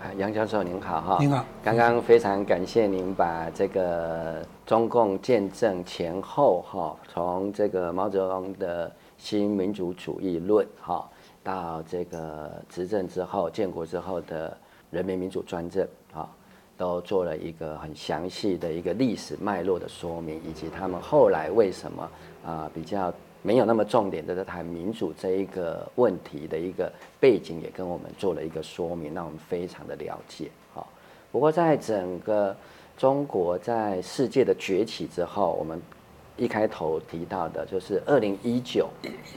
啊，杨教授您好哈。您好。刚刚非常感谢您把这个中共建政前后哈，从这个毛泽东的新民主主义论哈，到这个执政之后建国之后的人民民主专政哈，都做了一个很详细的一个历史脉络的说明，以及他们后来为什么啊比较。没有那么重点的在谈民主这一个问题的一个背景，也跟我们做了一个说明，让我们非常的了解。好，不过在整个中国在世界的崛起之后，我们一开头提到的就是二零一九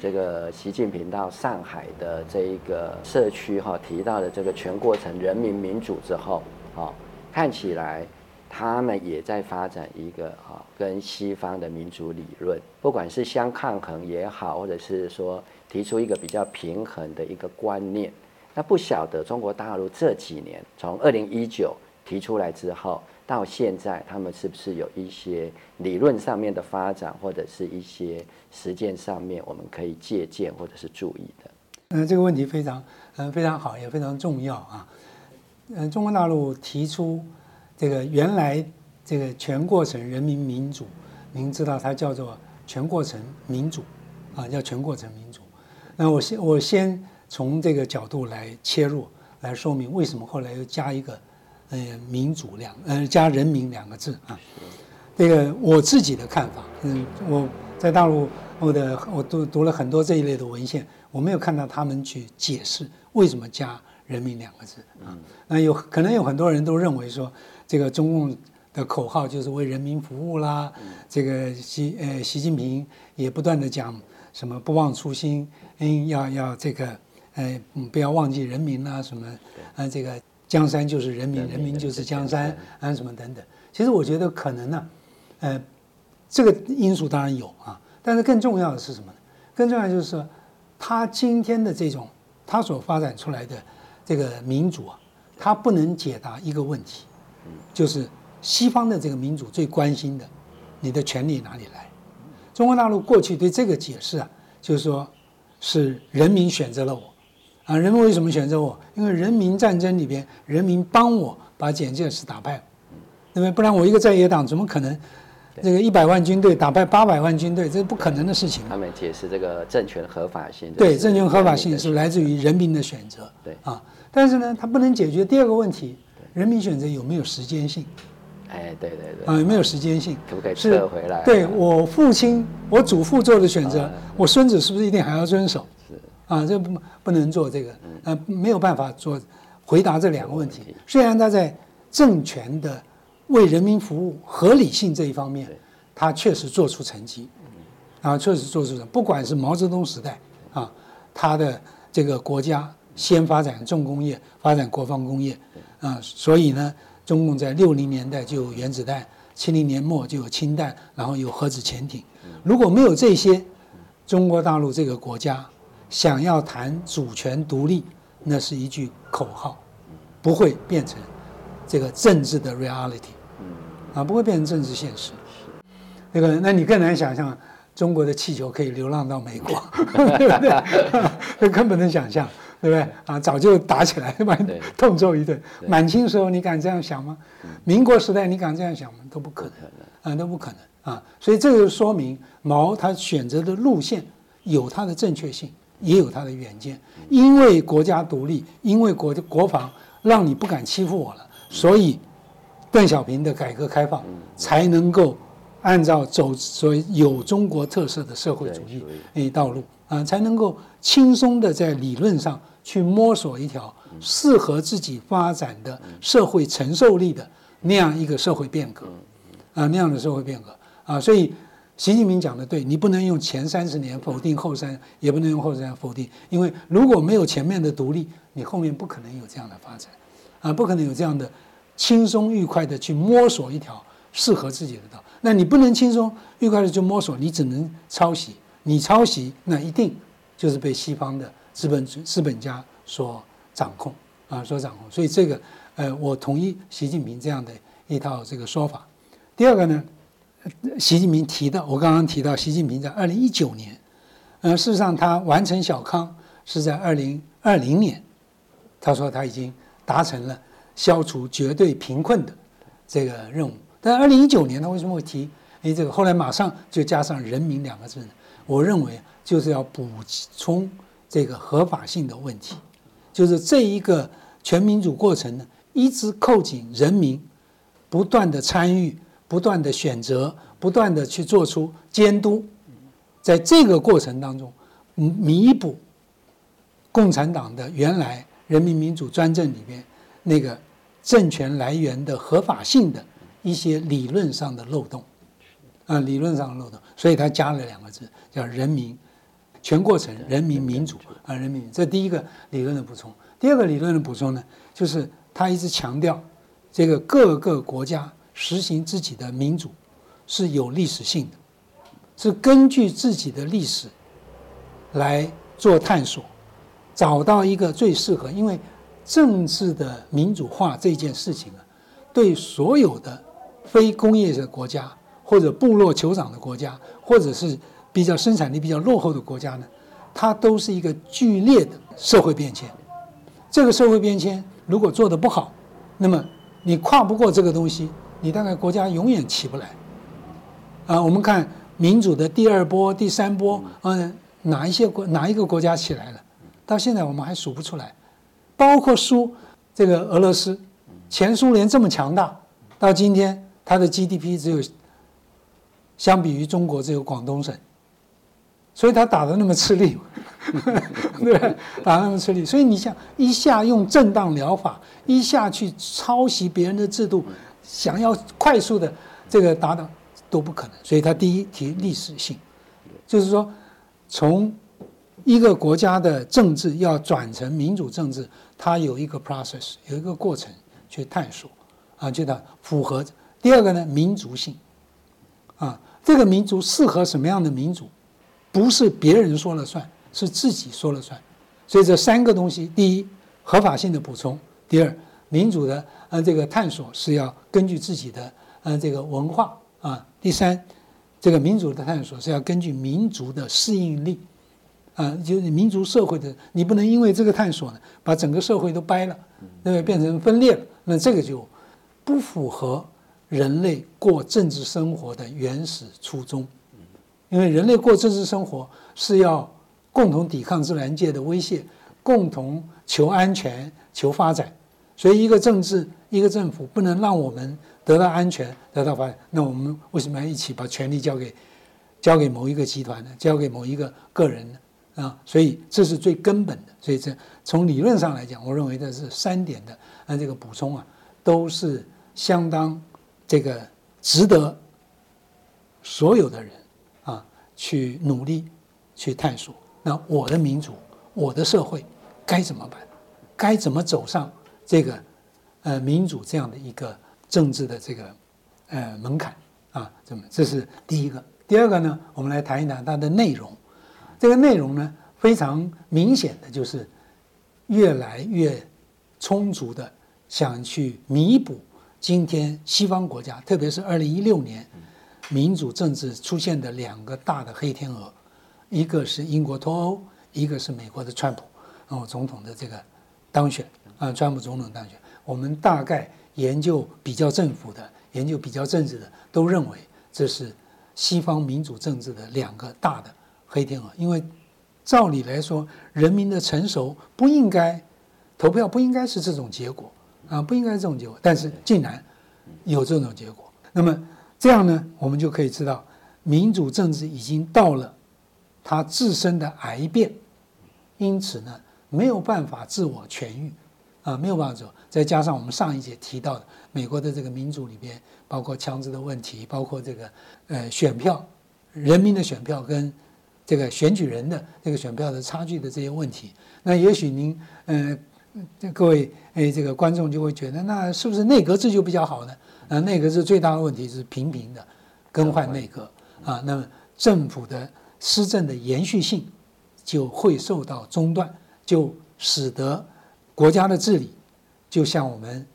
这个习近平到上海的这一个社区哈提到的这个全过程人民民主之后，好，看起来。他们也在发展一个啊，跟西方的民主理论，不管是相抗衡也好，或者是说提出一个比较平衡的一个观念。那不晓得中国大陆这几年，从二零一九提出来之后，到现在，他们是不是有一些理论上面的发展，或者是一些实践上面我们可以借鉴或者是注意的？嗯，这个问题非常嗯非常好，也非常重要啊。嗯，中国大陆提出。这个原来这个全过程人民民主，您知道它叫做全过程民主，啊，叫全过程民主。那我先我先从这个角度来切入，来说明为什么后来又加一个，呃，民主两呃加人民两个字啊。这个我自己的看法，嗯，我在大陆我的我读读了很多这一类的文献，我没有看到他们去解释为什么加人民两个字啊。那有可能有很多人都认为说。这个中共的口号就是为人民服务啦。这个习呃习近平也不断的讲什么不忘初心，嗯，要要这个呃不要忘记人民啦什么，啊这个江山就是人民，人民就是江山啊什么等等。其实我觉得可能呢，呃，这个因素当然有啊，但是更重要的是什么呢？更重要就是说，他今天的这种他所发展出来的这个民主啊，他不能解答一个问题。就是西方的这个民主最关心的，你的权利哪里来？中国大陆过去对这个解释啊，就是说，是人民选择了我，啊，人民为什么选择我？因为人民战争里边，人民帮我把蒋介石打败，对不对？不然我一个在野党怎么可能，这个一百万军队打败八百万军队，这是不可能的事情。他们解释这个政权合法性，对，政权合法性是来自于人民的选择，对啊，但是呢，它不能解决第二个问题。人民选择有没有时间性？哎，对对对，啊，有没有时间性？可不可以撤回来？对我父亲、我祖父做的选择，我孙子是不是一定还要遵守？是啊，这不不能做这个，呃，没有办法做回答这两个问题。虽然他在政权的为人民服务合理性这一方面，他确实做出成绩，啊，确实做出成。不管是毛泽东时代啊，他的这个国家先发展重工业，发展国防工业。啊，所以呢，中共在六零年代就有原子弹，七零年末就有氢弹，然后有核子潜艇。如果没有这些，中国大陆这个国家想要谈主权独立，那是一句口号，不会变成这个政治的 reality。啊，不会变成政治现实。那个，那你更难想象中国的气球可以流浪到美国，对不对？这更不能想象。对不对啊？早就打起来，把你痛揍一顿。满清时候你敢这样想吗？民国时代你敢这样想吗？都不可能啊，都不可能啊。所以这就说明毛他选择的路线有他的正确性，也有他的远见。因为国家独立，因为国国防让你不敢欺负我了，所以邓小平的改革开放才能够按照走所谓有中国特色的社会主义诶道路啊，才能够轻松的在理论上。去摸索一条适合自己发展的社会承受力的那样一个社会变革，啊，那样的社会变革啊，所以习近平讲的对，你不能用前三十年否定后三，也不能用后三否定，因为如果没有前面的独立，你后面不可能有这样的发展，啊，不可能有这样的轻松愉快的去摸索一条适合自己的道。那你不能轻松愉快的去摸索，你只能抄袭，你抄袭那一定就是被西方的。资本资本家所掌控啊，所掌控，所以这个，呃，我同意习近平这样的一套这个说法。第二个呢，习近平提到，我刚刚提到，习近平在二零一九年，呃，事实上他完成小康是在二零二零年，他说他已经达成了消除绝对贫困的这个任务。但二零一九年他为什么会提？哎，这个后来马上就加上“人民”两个字呢？我认为就是要补充这个合法性的问题，就是这一个全民主过程呢，一直扣紧人民不断的参与、不断的选择、不断的去做出监督，在这个过程当中，弥补共产党的原来人民民主专政里面那个政权来源的合法性的一些理论上的漏洞。啊，理论上的漏洞，所以他加了两个字，叫“人民”，全过程“人民民主”啊，“人民”这第一个理论的补充。第二个理论的补充呢，就是他一直强调，这个各个国家实行自己的民主是有历史性的，是根据自己的历史来做探索，找到一个最适合。因为政治的民主化这件事情啊，对所有的非工业的国家。或者部落酋长的国家，或者是比较生产力比较落后的国家呢，它都是一个剧烈的社会变迁。这个社会变迁如果做得不好，那么你跨不过这个东西，你大概国家永远起不来。啊，我们看民主的第二波、第三波，嗯，哪一些国哪一个国家起来了？到现在我们还数不出来。包括苏这个俄罗斯，前苏联这么强大，到今天它的 GDP 只有。相比于中国，只有广东省，所以他打的那么吃力，对，打那么吃力。所以你想一下用正当疗法，一下去抄袭别人的制度，想要快速的这个达到都不可能。所以他第一提历史性，就是说从一个国家的政治要转成民主政治，它有一个 process，有一个过程去探索，啊，就得符合。第二个呢，民族性。啊，这个民族适合什么样的民主，不是别人说了算，是自己说了算。所以这三个东西：第一，合法性的补充；第二，民主的呃这个探索是要根据自己的呃这个文化啊；第三，这个民主的探索是要根据民族的适应力啊，就是民族社会的，你不能因为这个探索呢，把整个社会都掰了，对不对？变成分裂了，那这个就不符合。人类过政治生活的原始初衷，因为人类过政治生活是要共同抵抗自然界的威胁，共同求安全、求发展，所以一个政治、一个政府不能让我们得到安全、得到发展。那我们为什么要一起把权力交给交给某一个集团呢？交给某一个个人呢？啊，所以这是最根本的。所以这从理论上来讲，我认为这是三点的啊这个补充啊，都是相当。这个值得所有的人去努力去探索。那我的民主，我的社会该怎么办？该怎么走上这个呃民主这样的一个政治的这个呃门槛啊？怎么？这是第一个。第二个呢，我们来谈一谈它的内容。这个内容呢，非常明显的就是越来越充足的想去弥补。今天西方国家，特别是二零一六年，民主政治出现的两个大的黑天鹅，一个是英国脱欧，一个是美国的川普，哦总统的这个当选啊，川普总统当选。我们大概研究比较政府的，研究比较政治的，都认为这是西方民主政治的两个大的黑天鹅。因为照理来说，人民的成熟不应该投票，不应该是这种结果。啊，不应该是这种结果，但是竟然有这种结果。那么这样呢，我们就可以知道，民主政治已经到了它自身的癌变，因此呢，没有办法自我痊愈，啊，没有办法走。再加上我们上一节提到的美国的这个民主里边，包括枪支的问题，包括这个呃选票、人民的选票跟这个选举人的这个选票的差距的这些问题，那也许您嗯。各位哎，这个观众就会觉得，那是不是内阁制就比较好呢？啊，内阁制最大的问题是频频的更换内阁啊，那么政府的施政的延续性就会受到中断，就使得国家的治理就像我们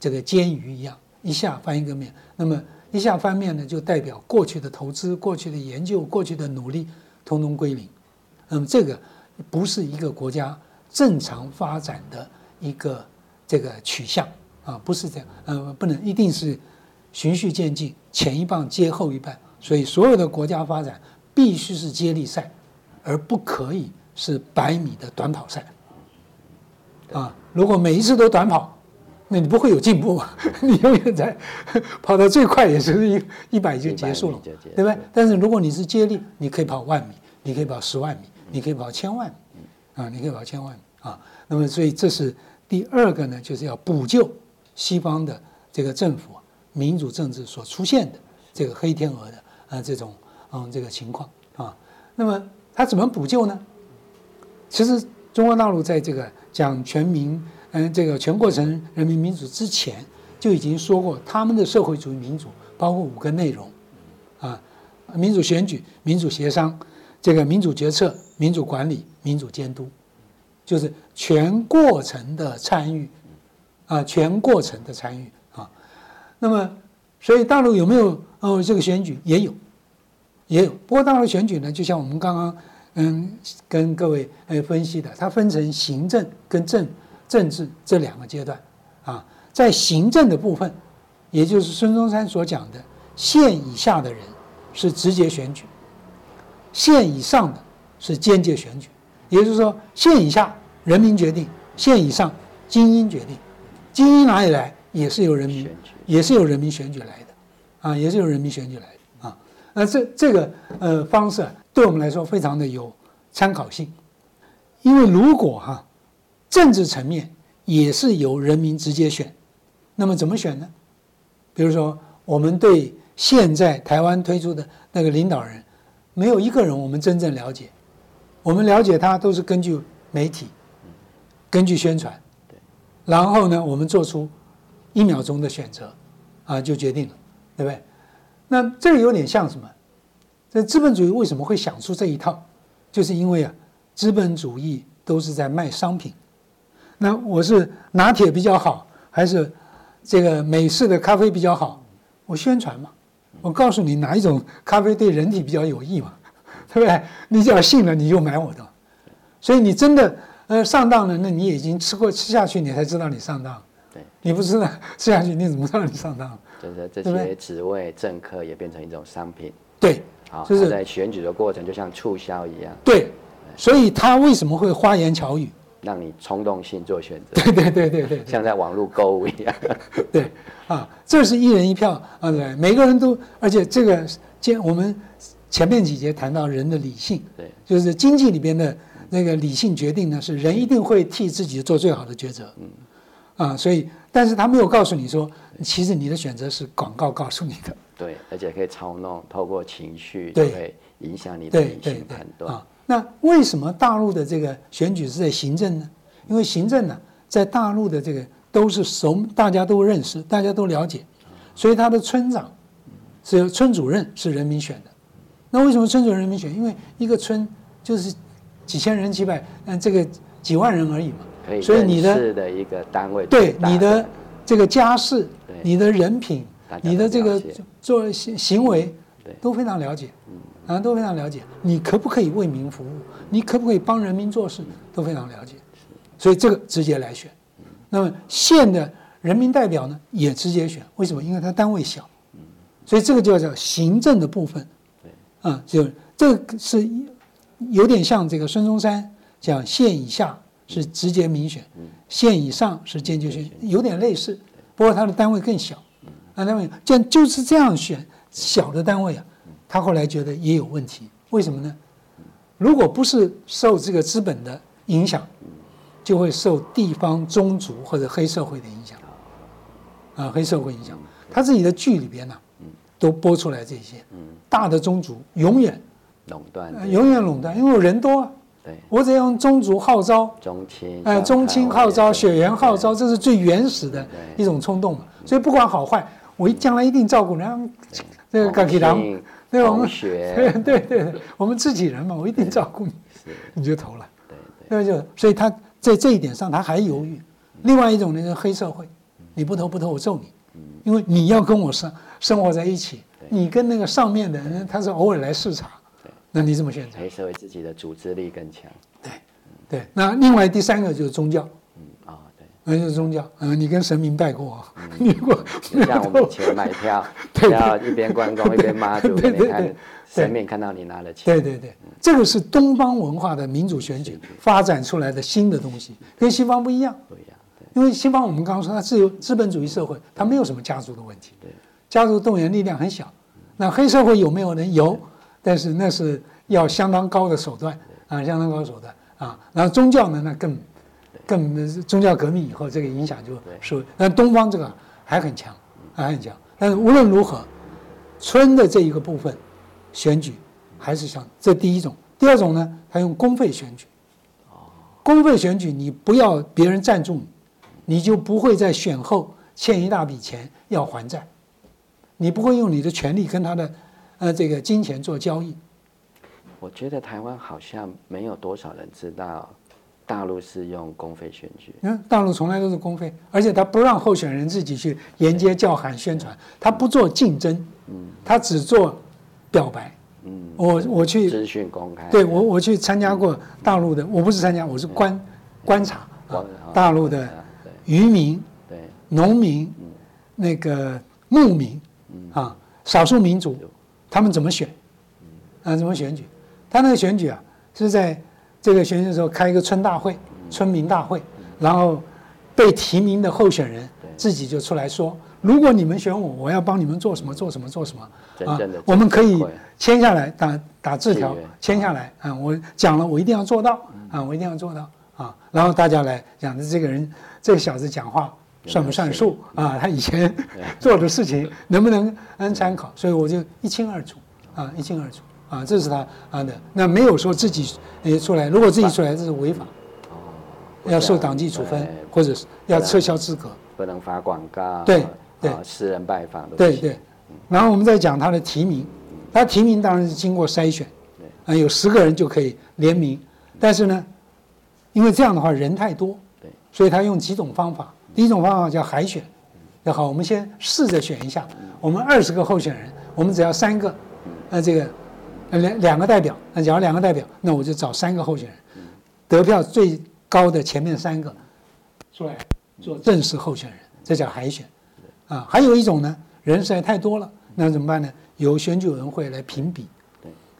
这个煎鱼一样，一下翻一个面。那么一下翻面呢，就代表过去的投资、过去的研究、过去的努力，通通归零。那么这个不是一个国家。正常发展的一个这个取向啊，不是这样，呃，不能一定是循序渐进，前一棒接后一棒，所以所有的国家发展必须是接力赛，而不可以是百米的短跑赛。啊，如果每一次都短跑，那你不会有进步，你永远在跑到最快也是一一百就结束了，对不对？但是如果你是接力，你可以跑万米，你可以跑十万米，你可以跑千万米，啊，你可以跑千万啊。那么，所以这是第二个呢，就是要补救西方的这个政府民主政治所出现的这个黑天鹅的啊这种嗯这个情况啊。那么他怎么补救呢？其实中国大陆在这个讲全民嗯这个全过程人民民主之前，就已经说过他们的社会主义民主包括五个内容啊：民主选举、民主协商、这个民主决策、民主管理、民主监督。就是全过程的参与，啊，全过程的参与啊。那么，所以大陆有没有哦？这个选举也有，也有。不过大陆选举呢，就像我们刚刚嗯跟各位呃分析的，它分成行政跟政政治这两个阶段啊。在行政的部分，也就是孙中山所讲的，县以下的人是直接选举，县以上的是间接选举。也就是说，县以下人民决定，县以上精英决定。精英哪里来？也是由人民，也是由人民选举来的，啊，也是由人民选举来的啊。那这这个呃方式对我们来说非常的有参考性，因为如果哈政治层面也是由人民直接选，那么怎么选呢？比如说，我们对现在台湾推出的那个领导人，没有一个人我们真正了解。我们了解他都是根据媒体，根据宣传，然后呢，我们做出一秒钟的选择，啊，就决定了，对不对？那这个有点像什么？这资本主义为什么会想出这一套？就是因为啊，资本主义都是在卖商品。那我是拿铁比较好，还是这个美式的咖啡比较好？我宣传嘛，我告诉你哪一种咖啡对人体比较有益嘛。对不对？你只要信了，你就买我的。所以你真的呃上当了，那你已经吃过吃下去，你才知道你上当。对，你不知道吃下去，你怎么知道你上当？就是这些职位政客也变成一种商品。对，好，就是在选举的过程就像促销一样。对，所以他为什么会花言巧语，让你冲动性做选择？对对对对对，像在网络购物一样。对，啊，这是一人一票啊，对，每个人都，而且这个见我们。前面几节谈到人的理性，对，就是经济里边的那个理性决定呢，是人一定会替自己做最好的抉择，嗯，啊，所以，但是他没有告诉你说，其实你的选择是广告告诉你的，对，而且可以操弄，透过情绪，对，影响你的理性判断。啊，那为什么大陆的这个选举是在行政呢？因为行政呢，在大陆的这个都是熟，大家都认识，大家都了解，所以他的村长，是由村主任是人民选的。那为什么村主人民选？因为一个村就是几千人、几百嗯，这个几万人而已嘛。所以你的的一个单位，对你的这个家世、你的人品、你的这个做行行为，都非常了解，啊，都非常了解。你可不可以为民服务？你可不可以帮人民做事？都非常了解。所以这个直接来选。那么县的人民代表呢，也直接选。为什么？因为他单位小。所以这个就叫行政的部分。啊，就这个是有点像这个孙中山讲县以下是直接民选，县以上是间接选，有点类似，不过他的单位更小。啊，单位这样就是这样选小的单位啊，他后来觉得也有问题，为什么呢？如果不是受这个资本的影响，就会受地方宗族或者黑社会的影响。啊，黑社会影响，他自己的剧里边呢。都播出来这些，嗯，大的宗族永远垄断，永远垄断，因为我人多，对，我只要用宗族号召，宗亲，哎，宗亲号召，血缘号召，这是最原始的一种冲动嘛。所以不管好坏，我一将来一定照顾人，这个钢铁狼，对我们血，对对对，我们自己人嘛，我一定照顾你，你就投了，对对，那就所以他在这一点上他还犹豫。另外一种呢是黑社会，你不投不投我揍你。因为你要跟我生生活在一起，你跟那个上面的人他是偶尔来视察，那你怎么选择？黑社会自己的组织力更强。对，对。那另外第三个就是宗教，嗯啊，对，那就是宗教。嗯，你跟神明拜过，你过就像我们以前买票，要一边关公一边妈祖，对对对。神明看到你拿了钱，对对对，这个是东方文化的民主选举发展出来的新的东西，跟西方不一样。不一样，因为西方我们刚刚说它自由资本主义社会，它没有什么家族的问题，对，家族动员力量很小。那黑社会有没有人有？但是那是要相当高的手段啊，相当高的手段啊。然后宗教呢，那更更宗教革命以后，这个影响就是，那东方这个还很强，还很强。但是无论如何，村的这一个部分选举还是像这第一种，第二种呢，他用公费选举。公费选举，你不要别人赞助你，你就不会在选后欠一大笔钱要还债，你不会用你的权利跟他的呃这个金钱做交易。我觉得台湾好像没有多少人知道，大陆是用公费选举，嗯，大陆从来都是公费，而且他不让候选人自己去沿街叫喊宣传，他不做竞争，嗯，他只做表白。嗯，我我去资讯公开，对我我去参加过大陆的，我不是参加，我是观观察啊，大陆的渔民、对，农民、那个牧民啊，少数民族，他们怎么选？啊，怎么选举？他那个选举啊，是在这个选举的时候开一个村大会、村民大会，然后被提名的候选人自己就出来说，如果你们选我，我要帮你们做什么做什么做什么啊我们可以签下来打打字条，签下来啊，我讲了，我一定要做到啊，我一定要做到啊，然后大家来讲的这个人，这个小子讲话算不算数啊？他以前做的事情能不能能参考？所以我就一清二楚啊，一清二楚啊，这是他啊的，那没有说自己呃出来，如果自己出来这是违法，要受党纪处分或者是要撤销资格。不能发广告，对对。啊私人拜访都对对，然后我们再讲他的提名，他提名当然是经过筛选，啊，有十个人就可以联名，但是呢，因为这样的话人太多，对，所以他用几种方法，第一种方法叫海选，那好，我们先试着选一下，我们二十个候选人，我们只要三个，呃，这个呃两两个代表，那假如两个代表，那我就找三个候选人，得票最高的前面三个出来做正式候选人，这叫海选。啊，还有一种呢，人实在太多了，那怎么办呢？由选举委员会来评比，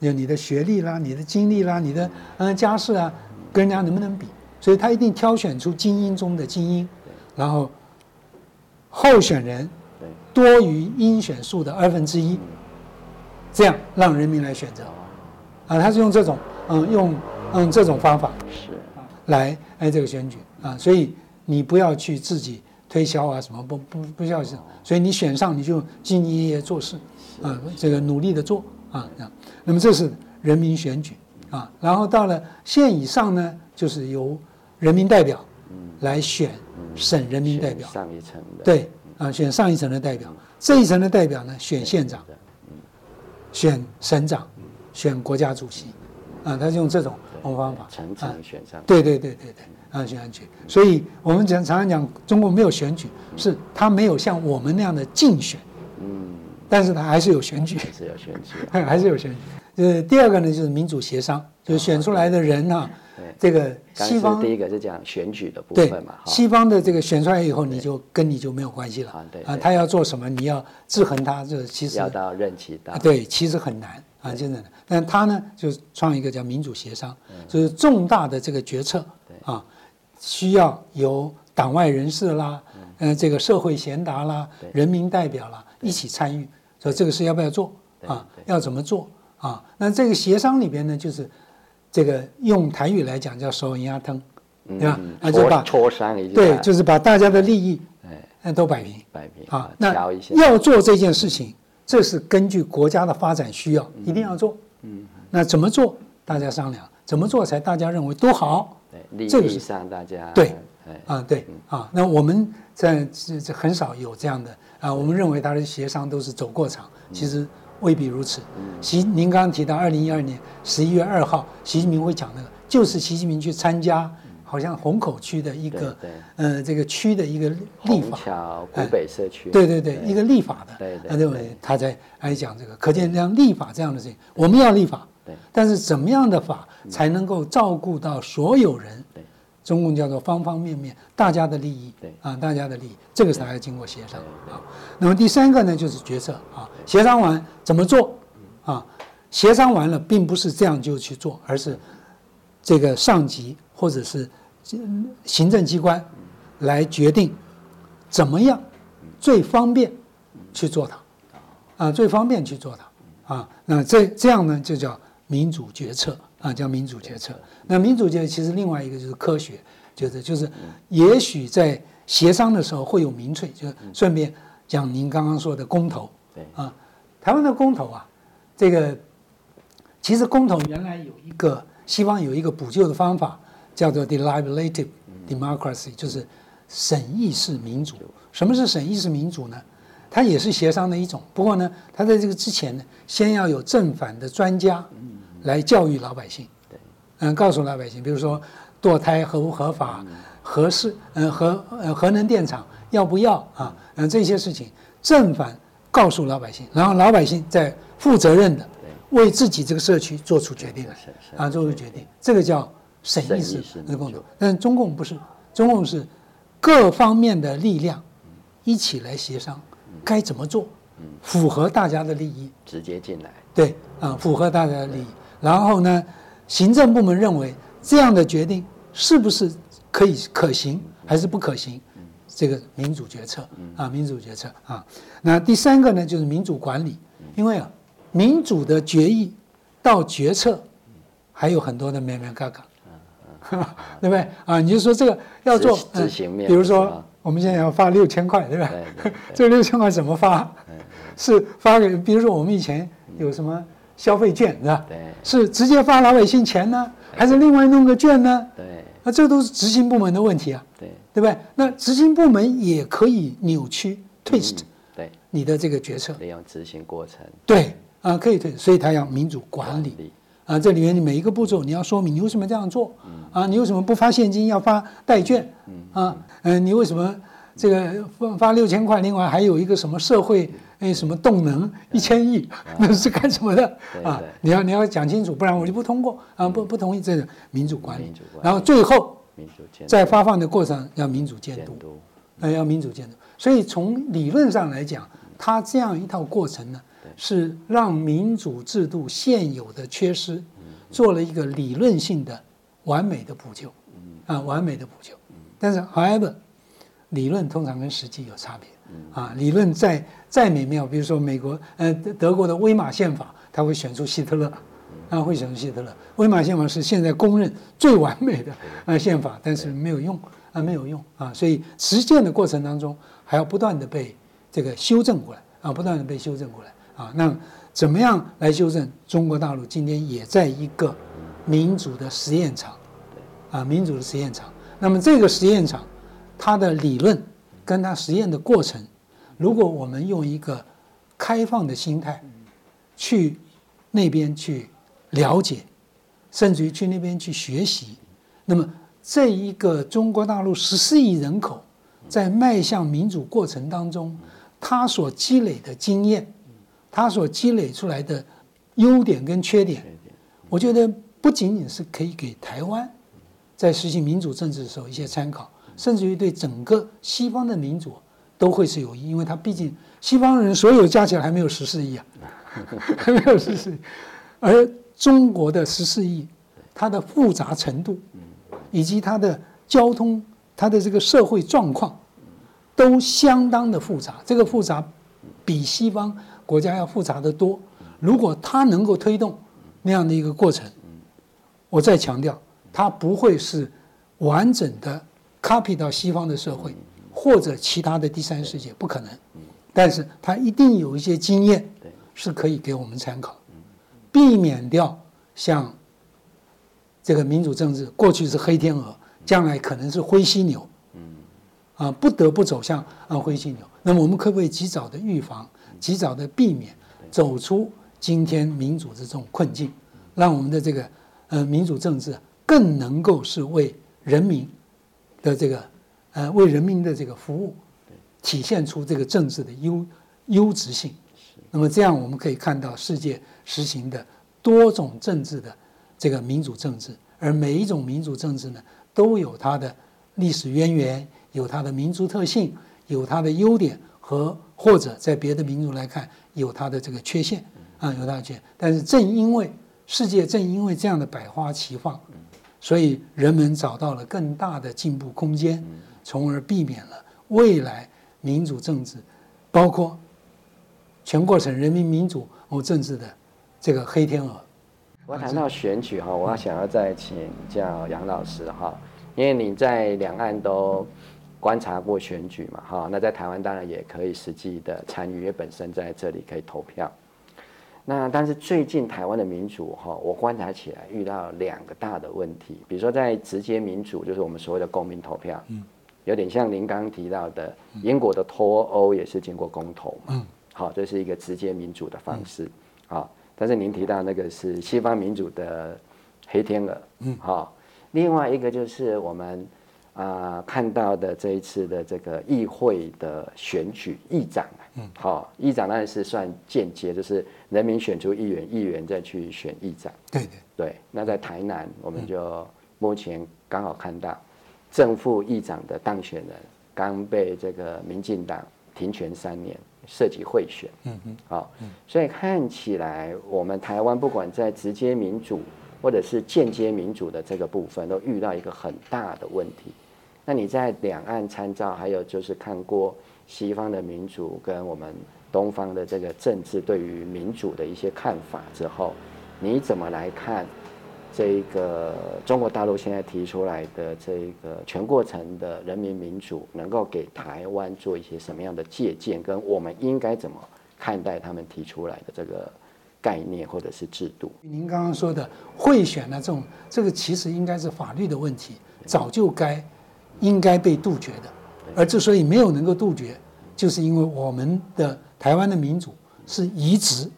有你的学历啦、你的经历啦、你的嗯家世啊，跟人家能不能比？所以他一定挑选出精英中的精英，然后候选人对多于应选数的二分之一，这样让人民来选择。啊，他是用这种嗯用嗯这种方法是来哎这个选举啊，所以你不要去自己推销啊什么不不不需要是，所以你选上你就兢兢业业做事啊，这个努力的做啊这样。那么这是人民选举啊，然后到了县以上呢，就是由人民代表来选省人民代表，上一层的，对啊，选上一层的代表，这一层的代表呢选县长，选省长，选国家主席，啊，他是用这种方法，层层选上，对对对对对，啊，选举。所以我们讲常常讲，中国没有选举，是他没有像我们那样的竞选，嗯，但是他还是有选举，还是有选举，还是有选举。呃，第二个呢就是民主协商，就是选出来的人哈、对这个西方第一个是讲选举的部分嘛，西方的这个选出来以后，你就跟你就没有关系了。啊，啊对。啊他要做什么，你要制衡他，这其实要到任期到。啊，，对，其实很难啊，真的。但他呢，就创一个叫民主协商，就是重大的这个决策啊，需要由党外人士啦，嗯、这个社会贤达啦，人民代表啦一起参与，说这个事要不要做啊？要怎么做啊？那这个协商里边呢，就是这个用台语来讲叫“手银压疼”，对吧？嗯啊，就把磋磋商一下，对，就是把大家的利益哎那都摆平。摆平啊，那要做这件事情，这是根据国家的发展需要，一定要做。嗯，那怎么做？大家商量，怎么做才大家认为都好对利益上大家对哎啊？对啊，那我们在这这很少有这样的啊，我们认为他的协商都是走过场，其实未必如此。习，您刚刚提到二零一二年十一月二号，习近平会讲那个，就是习近平去参加，好像虹口区的一个呃这个区的一个立法。桥古北社区，对对对，一个立法的，对对他认为他在来讲这个，可见像立法这样的事情，我们要立法，对，但是怎么样的法才能够照顾到所有人对，中共叫做方方面面，大家的利益，对。啊，大家的利益，这个是还要经过协商。啊。那么第三个呢，就是决策。啊，协商完怎么做？啊？协商完了，并不是这样就去做，而是这个上级或者是行政机关来决定怎么样最方便去做它，啊，最方便去做它。啊。那这这样呢，就叫民主决策啊，叫民主决策。那民主决策其实另外一个就是科学，就是就是也许在协商的时候会有民粹，就顺便讲您刚刚说的公投，对啊，台湾的公投啊，这个。其实公投原来有一个西方有一个补救的方法，叫做 deliberative democracy，就是审议式民主。什么是审议式民主呢？它也是协商的一种。不过呢，它在这个之前呢，先要有正反的专家来教育老百姓，对嗯，告诉老百姓，比如说堕胎合不合法，合适，嗯，核呃核能电厂要不要啊？嗯，这些事情正反告诉老百姓，然后老百姓再负责任的。为自己这个社区做出决定了，啊，做出决定，这个叫审议式的共同。但中共不是，中共是各方面的力量一起来协商，该怎么做，符合大家的利益，直接进来。对，啊，符合大家的利益。然后呢，行政部门认为这样的决定是不是可以可行，还是不可行？这个民主决策啊，民主决策啊。那第三个呢，就是民主管理，因为啊。民主的决议到决策，还有很多的咩咩嘎嘎，对不对啊？你就说这个要做执行面，比如说我们现在要发六千块，对吧？这六千块怎么发？是发给，比如说我们以前有什么消费券，是吧？对，是直接发老百姓钱呢，还是另外弄个券呢？对，那这都是执行部门的问题啊，对，对不对？那执行部门也可以扭曲 twist，对，你的这个决策，利用执行过程，对。啊，可以退，所以他要民主管理啊。这里面你每一个步骤你要说明你为什么这样做啊？你为什么不发现金要发代券啊？嗯，你为什么这个发发六千块？另外还有一个什么社会哎什么动能一千亿，那是干什么的啊？你要你要讲清楚，不然我就不通过啊！不不同意这个民主管理。然后最后在发放的过程要民主监督，呃要民主监督。所以从理论上来讲，它这样一套过程呢。是让民主制度现有的缺失，做了一个理论性的完美的补救，啊，完美的补救。但是，however，理论通常跟实际有差别，啊，理论再再美妙，比如说美国，呃，德国的威玛宪法，他会选出希特勒，啊，会选出希特勒。威玛宪法是现在公认最完美的呃宪法，但是没有用，啊，没有用，啊，所以实践的过程当中还要不断的被这个修正过来，啊，不断的被修正过来。啊，那怎么样来修正？中国大陆今天也在一个民主的实验场，啊，民主的实验场。那么这个实验场，它的理论跟它实验的过程，如果我们用一个开放的心态去那边去了解，甚至于去那边去学习，那么这一个中国大陆十四亿人口在迈向民主过程当中，他所积累的经验。他所积累出来的优点跟缺点，我觉得不仅仅是可以给台湾在实行民主政治的时候一些参考，甚至于对整个西方的民主都会是有益，因为他毕竟西方人所有加起来还没有十四亿啊，还没有十四亿，而中国的十四亿，它的复杂程度，以及它的交通、它的这个社会状况，都相当的复杂，这个复杂比西方。国家要复杂的多，如果它能够推动那样的一个过程，我再强调，它不会是完整的 copy 到西方的社会或者其他的第三世界，不可能。但是它一定有一些经验是可以给我们参考，避免掉像这个民主政治过去是黑天鹅，将来可能是灰犀牛，啊，不得不走向啊灰犀牛。那么我们可不可以及早的预防？及早的避免走出今天民主的这种困境，让我们的这个呃民主政治更能够是为人民的这个呃为人民的这个服务，体现出这个政治的优优质性。那么这样我们可以看到世界实行的多种政治的这个民主政治，而。而每一种民主政治呢，都有它的历史渊源，有它的民族特性，有它的优点和或者在别的民族来看有它的这个缺陷啊，有它的缺陷。但是正因为世界正因为这样的百花齐放，所以人们找到了更大的进步空间，从而避免了未来民主政治，包括全过程人民民主和政治的这个黑天鹅。我谈到选举哈，我想要再请教杨老师哈，因为你在两岸都观察过选举嘛哈，那在台湾当然也可以实际的参与，因为本身在这里可以投票。那但是最近台湾的民主哈，我观察起来遇到两个大的问题，比如说在直接民主，就是我们所谓的公民投票，嗯，有点像您刚刚提到的英国的脱欧也是经过公投嘛，嗯，好，这是一个直接民主的方式，好。但是您提到那个是西方民主的黑天鹅，嗯，好。另外一个就是我们啊看到的这一次的这个议会的选举，议长，嗯，好，议长当然是算间接，就是人民选出议员，议员再去选议长。对对对。那在台南，我们就目前刚好看到正副议长的当选人刚被这个民进党停权三年。涉及贿选，嗯嗯，好，所以看起来我们台湾不管在直接民主或者是间接民主的这个部分，都遇到一个很大的问题。那你在两岸参照，还有就是看过西方的民主跟我们东方的这个政治对于民主的一些看法之后，你怎么来看？这一个中国大陆现在提出来的这个全过程的人民民主，能够给台湾做一些什么样的借鉴？跟我们应该怎么看待他们提出来的这个概念或者是制度？您刚刚说的贿选呢，这种这个其实应该是法律的问题，早就该应该被杜绝的。而之所以没有能够杜绝，就是因为我们的台湾的民主是移植，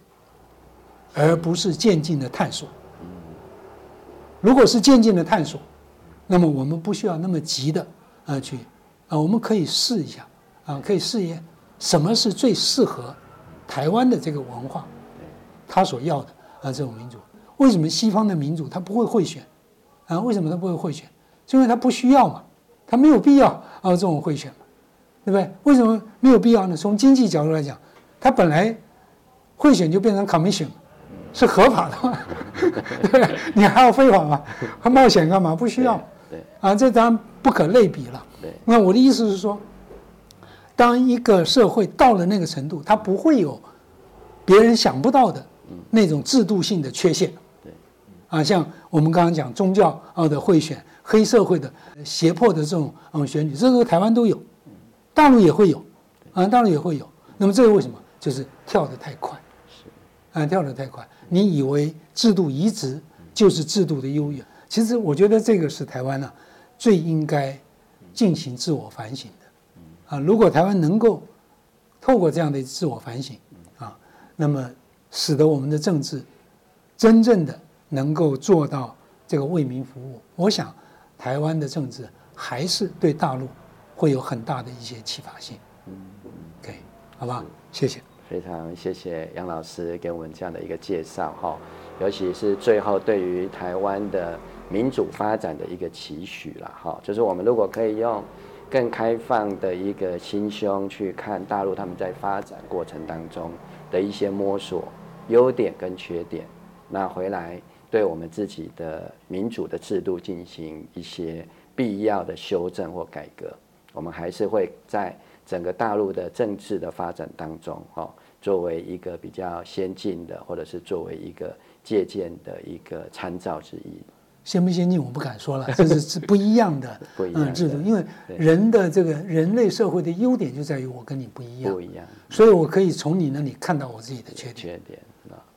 而不是渐进的探索。如果是渐进的探索，那么我们不需要那么急的啊去啊，我们可以试一下啊，可以试验什么是最适合台湾的这个文化，他所要的啊这种民主。为什么西方的民主他不会贿选啊？为什么他不会贿选？因为他不需要嘛，他没有必要啊这种贿选嘛，对不对？为什么没有必要呢？从经济角度来讲，他本来贿选就变成 commission。是合法的吗？对，你还要非法吗？还冒险干嘛？不需要。对啊，这当然不可类比了。对，那我的意思是说，当一个社会到了那个程度，它不会有别人想不到的那种制度性的缺陷。对，啊，像我们刚刚讲宗教啊的贿选、黑社会的胁迫的这种嗯选举，这个台湾都有，大陆也会有，啊，大陆也会有。那么这个为什么？就是跳得太快。是，啊，跳得太快。你以为制度移植就是制度的优越？其实我觉得这个是台湾呢最应该进行自我反省的。啊，如果台湾能够透过这样的自我反省啊，那么使得我们的政治真正的能够做到这个为民服务，我想台湾的政治还是对大陆会有很大的一些启发性。嗯可以，好吧，谢谢。非常谢谢杨老师给我们这样的一个介绍哈，尤其是最后对于台湾的民主发展的一个期许了哈，就是我们如果可以用更开放的一个心胸去看大陆他们在发展过程当中的一些摸索优点跟缺点，那回来对我们自己的民主的制度进行一些必要的修正或改革，我们还是会在。整个大陆的政治的发展当中，哈，作为一个比较先进的，或者是作为一个借鉴的一个参照之一。先不先进，我不敢说了，这是是不一样的，不一样制度。因为人的这个人类社会的优点就在于我跟你不一样，不一样，所以我可以从你那里看到我自己的缺点，缺点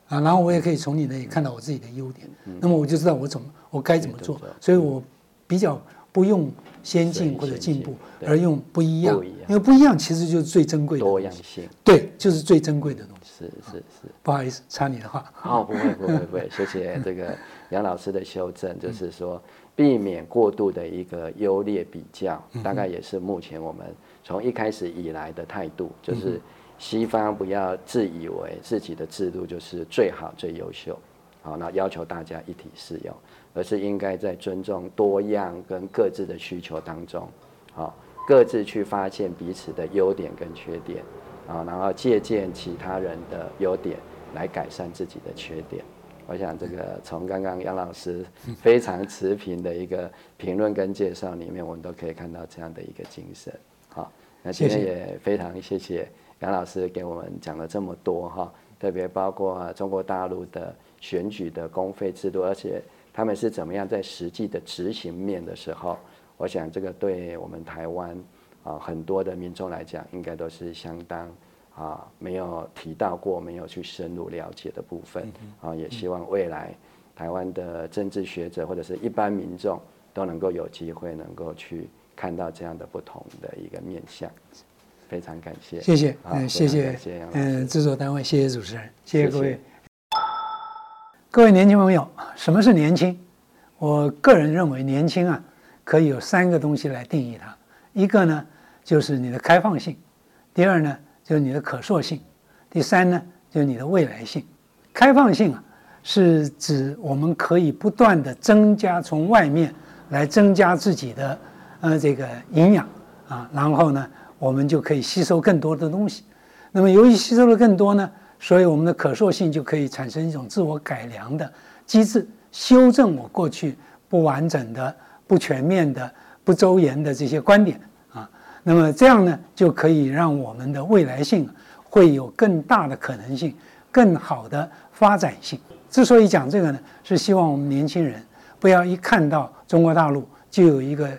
啊，然后我也可以从你那里看到我自己的优点，那么我就知道我怎么我该怎么做，所以我比较不用。先进或者进步，而用不一样，因为不一样其实就是最珍贵的多样性。对，就是最珍贵的东西。是是是，不好意思，插你的话。哦，不会不会不会，谢谢这个杨老师的修正，就是说避免过度的一个优劣比较，大概也是目前我们从一开始以来的态度，就是西方不要自以为自己的制度就是最好最优秀。好，那要求大家一体适用，而是应该在尊重多样跟各自的需求当中，好，各自去发现彼此的优点跟缺点，啊，然后借鉴其他人的优点来改善自己的缺点。我想这个从刚刚杨老师 非常持平的一个评论跟介绍里面，我们都可以看到这样的一个精神。好，那今天也非常谢谢杨老师给我们讲了这么多哈，特别包括中国大陆的选举的公费制度，而且他们是怎么样在实际的执行面的时候，我想这个对我们台湾啊很多的民众来讲，应该都是相当。啊，没有提到过，没有去深入了解的部分啊，也希望未来台湾的政治学者或者是一般民众都能够有机会能够去看到这样的不同的一个面相。非常感谢，谢谢，嗯，谢谢，嗯，制作单位，谢谢主持人，谢谢各位，各位年轻朋友，什么是年轻？我个人认为，年轻啊，可以有三个东西来定义它，一个呢就是你的开放性，第二呢。就是你的可塑性，第三呢，就是你的未来性。开放性啊，是指我们可以不断的增加从外面来增加自己的呃这个营养啊，然后呢，我们就可以吸收更多的东西。那么由于吸收的更多呢，所以我们的可塑性就可以产生一种自我改良的机制，修正我过去不完整的、不全面的、不周延的这些观点啊。那么这样呢，就可以让我们的未来性会有更大的可能性，更好的发展性。之所以讲这个呢，是希望我们年轻人不要一看到中国大陆就有一个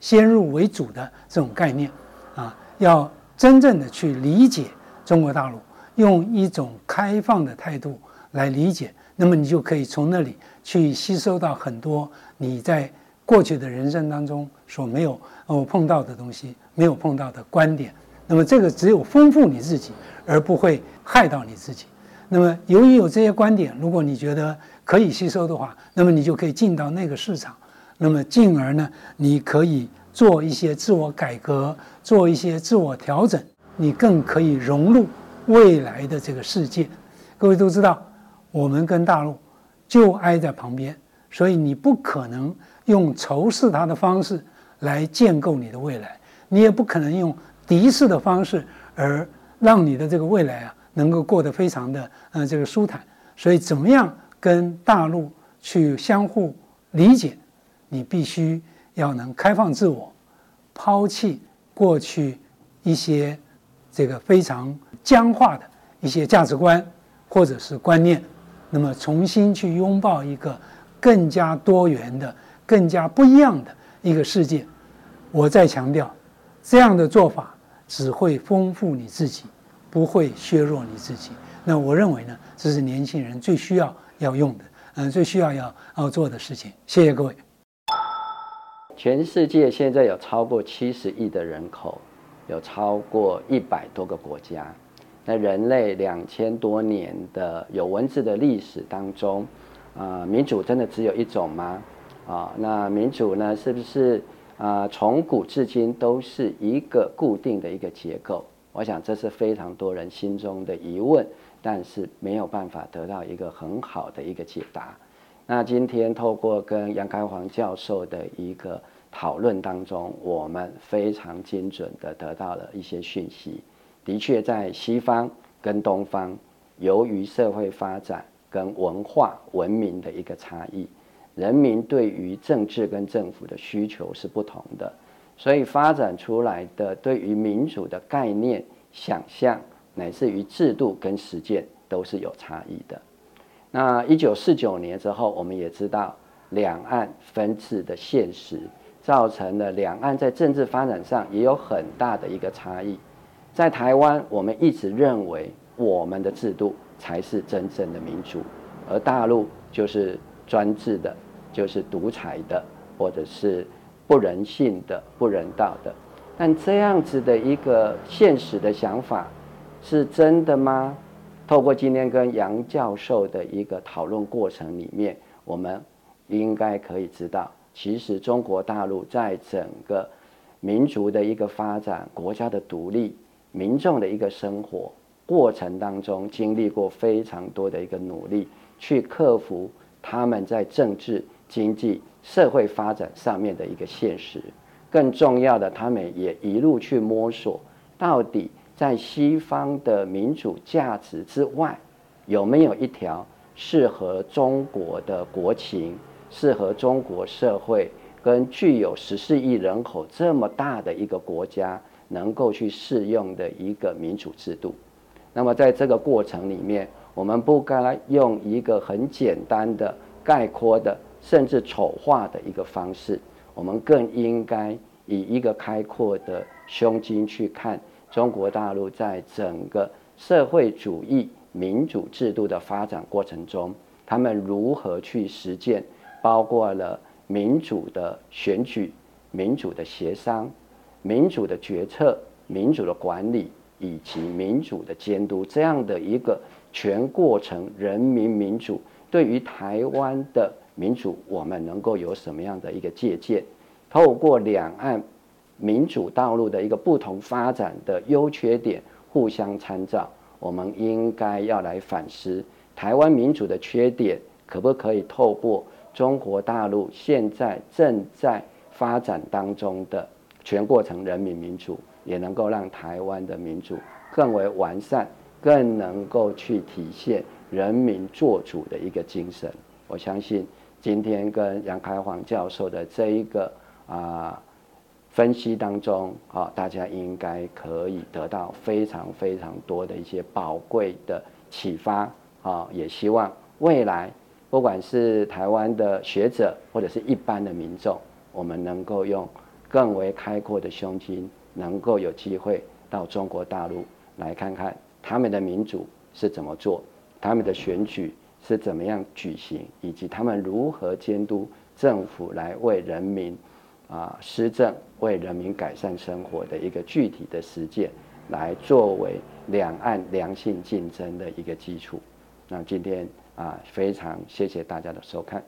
先入为主的这种概念啊，要真正的去理解中国大陆，用一种开放的态度来理解，那么你就可以从那里去吸收到很多你在过去的人生当中所没有哦碰到的东西。没有碰到的观点，那么这个只有丰富你自己，而不会害到你自己。那么由于有这些观点，如果你觉得可以吸收的话，那么你就可以进到那个市场，那么进而呢，你可以做一些自我改革，做一些自我调整，你更可以融入未来的这个世界。各位都知道，我们跟大陆就挨在旁边，所以你不可能用仇视它的方式来建构你的未来。你也不可能用敌视的方式而让你的这个未来啊能够过得非常的呃这个舒坦。所以怎么样跟大陆去相互理解？你必须要能开放自我，抛弃过去一些这个非常僵化的一些价值观或者是观念，那么重新去拥抱一个更加多元的、更加不一样的一个世界。我再强调。这样的做法只会丰富你自己，不会削弱你自己。那我认为呢，这是年轻人最需要要用的，嗯，最需要要要做的事情。谢谢各位。全世界现在有超过七十亿的人口，有超过一百多个国家。那人类两千多年的有文字的历史当中，啊，民主真的只有一种吗？啊，那民主呢，是不是？啊，从古至今都是一个固定的一个结构，我想这是非常多人心中的疑问，但是没有办法得到一个很好的一个解答。那今天透过跟杨开煌教授的一个讨论当中，我们非常精准的得到了一些讯息。的确，在西方跟东方，由于社会发展跟文化文明的一个差异。人民对于政治跟政府的需求是不同的，所以发展出来的对于民主的概念、想象，乃至于制度跟实践都是有差异的。那一九四九年之后，我们也知道两岸分治的现实，造成了两岸在政治发展上也有很大的一个差异。在台湾，我们一直认为我们的制度才是真正的民主，而大陆就是。专制的，就是独裁的，或者是不人性的、不人道的。但这样子的一个现实的想法，是真的吗？透过今天跟杨教授的一个讨论过程里面，我们应该可以知道，其实中国大陆在整个民族的一个发展、国家的独立、民众的一个生活过程当中，经历过非常多的一个努力，去克服。他们在政治、经济、社会发展上面的一个现实。更重要的，他们也一路去摸索，到底在西方的民主价值之外，有没有一条适合中国的国情、适合中国社会跟具有十四亿人口这么大的一个国家能够去适用的一个民主制度？那么在这个过程里面，我们不该用一个很简单的概括的，甚至丑化的一个方式。我们更应该以一个开阔的胸襟去看中国大陆在整个社会主义民主制度的发展过程中，他们如何去实践，包括了民主的选举、民主的协商、民主的决策、民主的管理以及民主的监督这样的一个全过程人民民主，对于台湾的。民主，我们能够有什么样的一个借鉴？透过两岸民主道路的一个不同发展的优缺点互相参照，我们应该要来反思台湾民主的缺点，可不可以透过中国大陆现在正在发展当中的全过程人民民主，也能够让台湾的民主更为完善，更能够去体现人民做主的一个精神。我相信。今天跟杨开煌教授的这一个啊分析当中啊，大家应该可以得到非常非常多的一些宝贵的启发啊！也希望未来不管是台湾的学者或者是一般的民众，我们能够用更为开阔的胸襟，能够有机会到中国大陆来看看他们的民主是怎么做，他们的选举。是怎么样举行，以及他们如何监督政府来为人民啊施政、为人民改善生活的一个具体的实践，来作为两岸良性竞争的一个基础。那今天啊，非常谢谢大家的收看。